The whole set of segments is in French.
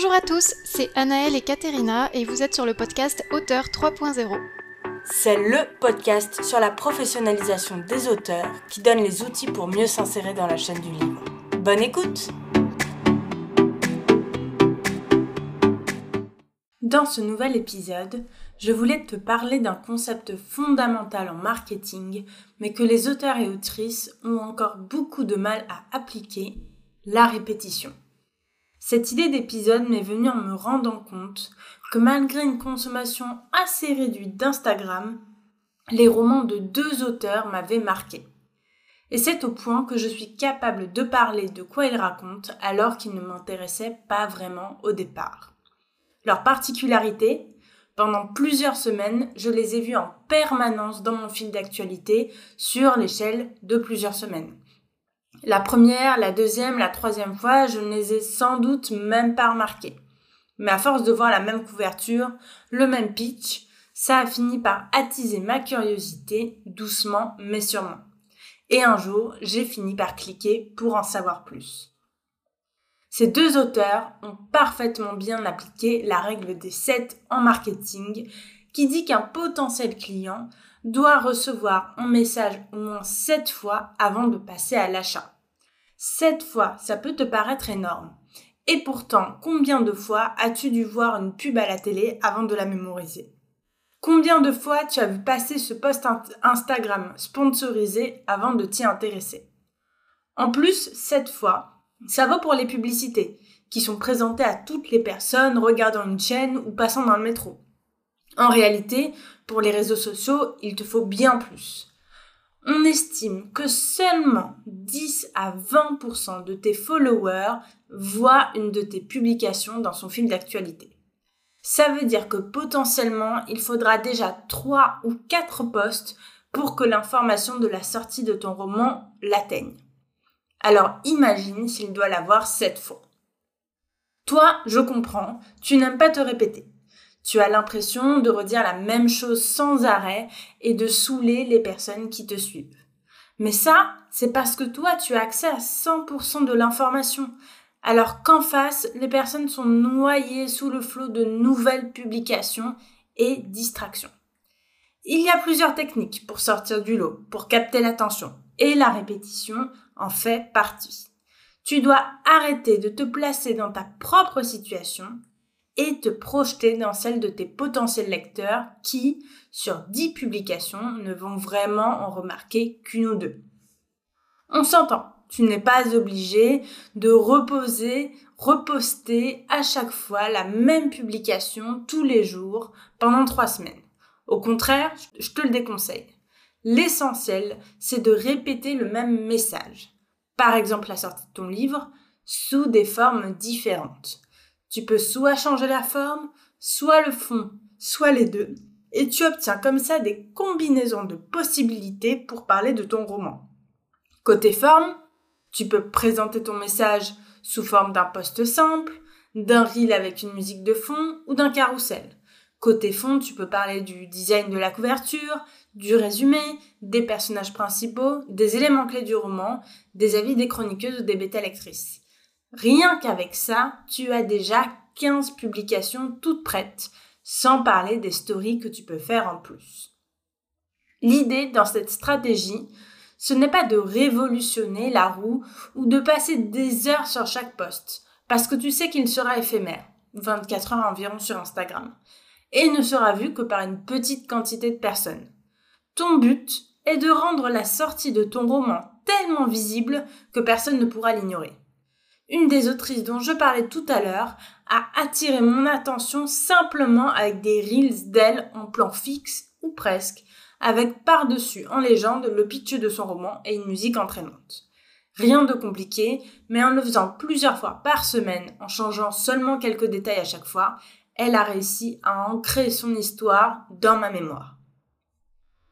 Bonjour à tous, c'est Anaëlle et Katerina et vous êtes sur le podcast Auteur 3.0. C'est le podcast sur la professionnalisation des auteurs qui donne les outils pour mieux s'insérer dans la chaîne du livre. Bonne écoute Dans ce nouvel épisode, je voulais te parler d'un concept fondamental en marketing, mais que les auteurs et autrices ont encore beaucoup de mal à appliquer, la répétition. Cette idée d'épisode m'est venue en me rendant compte que malgré une consommation assez réduite d'Instagram, les romans de deux auteurs m'avaient marqué. Et c'est au point que je suis capable de parler de quoi ils racontent alors qu'ils ne m'intéressaient pas vraiment au départ. Leur particularité, pendant plusieurs semaines, je les ai vus en permanence dans mon fil d'actualité sur l'échelle de plusieurs semaines. La première, la deuxième, la troisième fois, je ne les ai sans doute même pas remarqués. Mais à force de voir la même couverture, le même pitch, ça a fini par attiser ma curiosité, doucement mais sûrement. Et un jour, j'ai fini par cliquer pour en savoir plus. Ces deux auteurs ont parfaitement bien appliqué la règle des 7 en marketing qui dit qu'un potentiel client doit recevoir un message au moins 7 fois avant de passer à l'achat. 7 fois, ça peut te paraître énorme. Et pourtant, combien de fois as-tu dû voir une pub à la télé avant de la mémoriser? Combien de fois tu as vu passer ce post Instagram sponsorisé avant de t'y intéresser? En plus, 7 fois, ça vaut pour les publicités, qui sont présentées à toutes les personnes regardant une chaîne ou passant dans le métro. En réalité, pour les réseaux sociaux, il te faut bien plus. On estime que seulement 10 à 20% de tes followers voient une de tes publications dans son fil d'actualité. Ça veut dire que potentiellement, il faudra déjà 3 ou 4 posts pour que l'information de la sortie de ton roman l'atteigne. Alors imagine s'il doit l'avoir sept fois. Toi, je comprends, tu n'aimes pas te répéter. Tu as l'impression de redire la même chose sans arrêt et de saouler les personnes qui te suivent. Mais ça, c'est parce que toi, tu as accès à 100% de l'information, alors qu'en face, les personnes sont noyées sous le flot de nouvelles publications et distractions. Il y a plusieurs techniques pour sortir du lot, pour capter l'attention, et la répétition en fait partie. Tu dois arrêter de te placer dans ta propre situation et te projeter dans celle de tes potentiels lecteurs qui, sur 10 publications, ne vont vraiment en remarquer qu'une ou deux. On s'entend, tu n'es pas obligé de reposer, reposter à chaque fois la même publication tous les jours pendant trois semaines. Au contraire, je te le déconseille. L'essentiel, c'est de répéter le même message. Par exemple, la sortie de ton livre, sous des formes différentes. Tu peux soit changer la forme, soit le fond, soit les deux, et tu obtiens comme ça des combinaisons de possibilités pour parler de ton roman. Côté forme, tu peux présenter ton message sous forme d'un post simple, d'un reel avec une musique de fond ou d'un carrousel. Côté fond, tu peux parler du design de la couverture, du résumé, des personnages principaux, des éléments clés du roman, des avis des chroniqueuses ou des bêta-lectrices. Rien qu'avec ça, tu as déjà 15 publications toutes prêtes, sans parler des stories que tu peux faire en plus. L'idée dans cette stratégie, ce n'est pas de révolutionner la roue ou de passer des heures sur chaque poste, parce que tu sais qu'il sera éphémère, 24 heures environ sur Instagram et ne sera vu que par une petite quantité de personnes. Ton but est de rendre la sortie de ton roman tellement visible que personne ne pourra l'ignorer. Une des autrices dont je parlais tout à l'heure a attiré mon attention simplement avec des reels d'elle en plan fixe ou presque, avec par-dessus en légende le pitch de son roman et une musique entraînante. Rien de compliqué, mais en le faisant plusieurs fois par semaine, en changeant seulement quelques détails à chaque fois, elle a réussi à ancrer son histoire dans ma mémoire.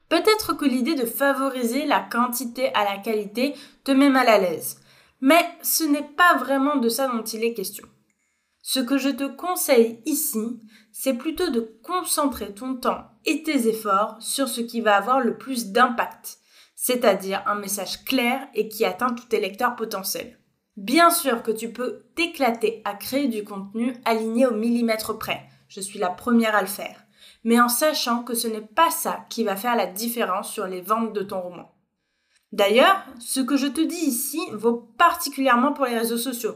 Peut-être que l'idée de favoriser la quantité à la qualité te met mal à l'aise, mais ce n'est pas vraiment de ça dont il est question. Ce que je te conseille ici, c'est plutôt de concentrer ton temps et tes efforts sur ce qui va avoir le plus d'impact, c'est-à-dire un message clair et qui atteint tous tes lecteurs potentiels. Bien sûr que tu peux t'éclater à créer du contenu aligné au millimètre près. Je suis la première à le faire. Mais en sachant que ce n'est pas ça qui va faire la différence sur les ventes de ton roman. D'ailleurs, ce que je te dis ici vaut particulièrement pour les réseaux sociaux,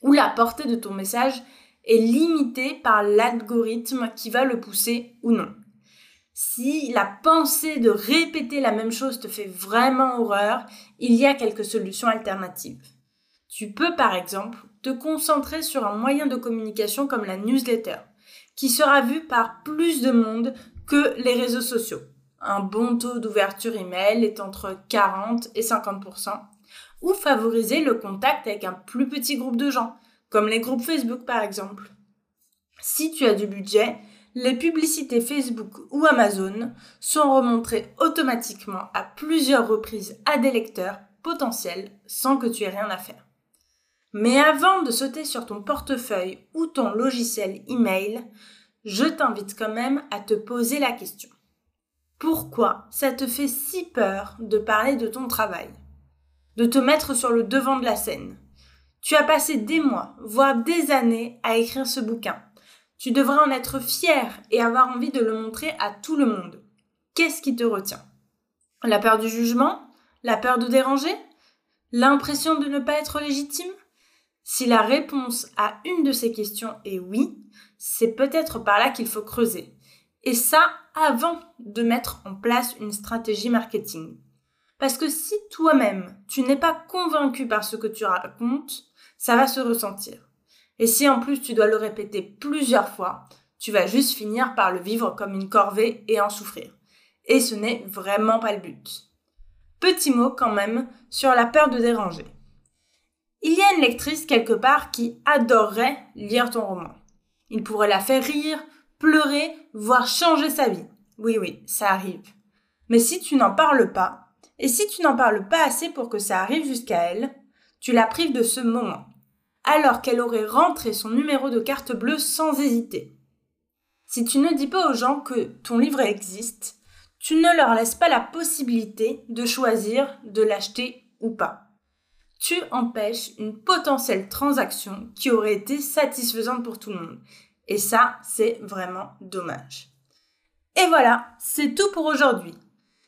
où la portée de ton message est limitée par l'algorithme qui va le pousser ou non. Si la pensée de répéter la même chose te fait vraiment horreur, il y a quelques solutions alternatives. Tu peux par exemple te concentrer sur un moyen de communication comme la newsletter, qui sera vu par plus de monde que les réseaux sociaux. Un bon taux d'ouverture email est entre 40 et 50% ou favoriser le contact avec un plus petit groupe de gens, comme les groupes Facebook par exemple. Si tu as du budget, les publicités Facebook ou Amazon sont remontrées automatiquement à plusieurs reprises à des lecteurs potentiels sans que tu aies rien à faire. Mais avant de sauter sur ton portefeuille ou ton logiciel email, je t'invite quand même à te poser la question. Pourquoi ça te fait si peur de parler de ton travail? De te mettre sur le devant de la scène? Tu as passé des mois, voire des années à écrire ce bouquin. Tu devrais en être fier et avoir envie de le montrer à tout le monde. Qu'est-ce qui te retient? La peur du jugement? La peur de déranger? L'impression de ne pas être légitime? Si la réponse à une de ces questions est oui, c'est peut-être par là qu'il faut creuser. Et ça avant de mettre en place une stratégie marketing. Parce que si toi-même, tu n'es pas convaincu par ce que tu racontes, ça va se ressentir. Et si en plus tu dois le répéter plusieurs fois, tu vas juste finir par le vivre comme une corvée et en souffrir. Et ce n'est vraiment pas le but. Petit mot quand même sur la peur de déranger. Il y a une lectrice quelque part qui adorerait lire ton roman. Il pourrait la faire rire, pleurer, voire changer sa vie. Oui, oui, ça arrive. Mais si tu n'en parles pas, et si tu n'en parles pas assez pour que ça arrive jusqu'à elle, tu la prives de ce moment alors qu'elle aurait rentré son numéro de carte bleue sans hésiter. Si tu ne dis pas aux gens que ton livre existe, tu ne leur laisses pas la possibilité de choisir de l'acheter ou pas. Tu empêches une potentielle transaction qui aurait été satisfaisante pour tout le monde. Et ça, c'est vraiment dommage. Et voilà, c'est tout pour aujourd'hui.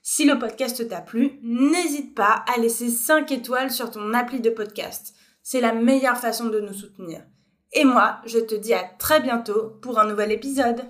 Si le podcast t'a plu, n'hésite pas à laisser 5 étoiles sur ton appli de podcast. C'est la meilleure façon de nous soutenir. Et moi, je te dis à très bientôt pour un nouvel épisode.